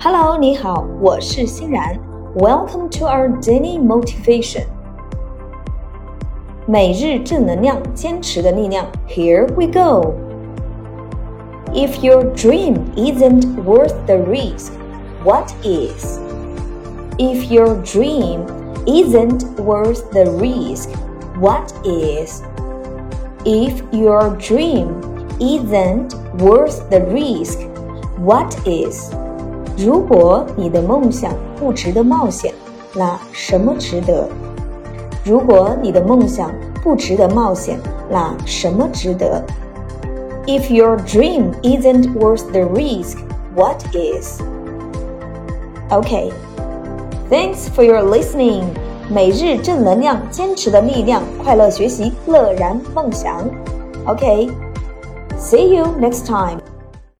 Hello，你好，我是欣然。Welcome to our daily motivation。每日正能量，坚持的力量。Here we go. If your dream isn't worth the risk, what is? If your dream isn't worth the risk, what is? If your dream isn't worth the risk, what is? 如果你的梦想不值得冒险，那什么值得？如果你的梦想不值得冒险，那什么值得？If your dream isn't worth the risk, what is? Okay, thanks for your listening. 每日正能量，坚持的力量，快乐学习，乐然梦想。Okay, see you next time.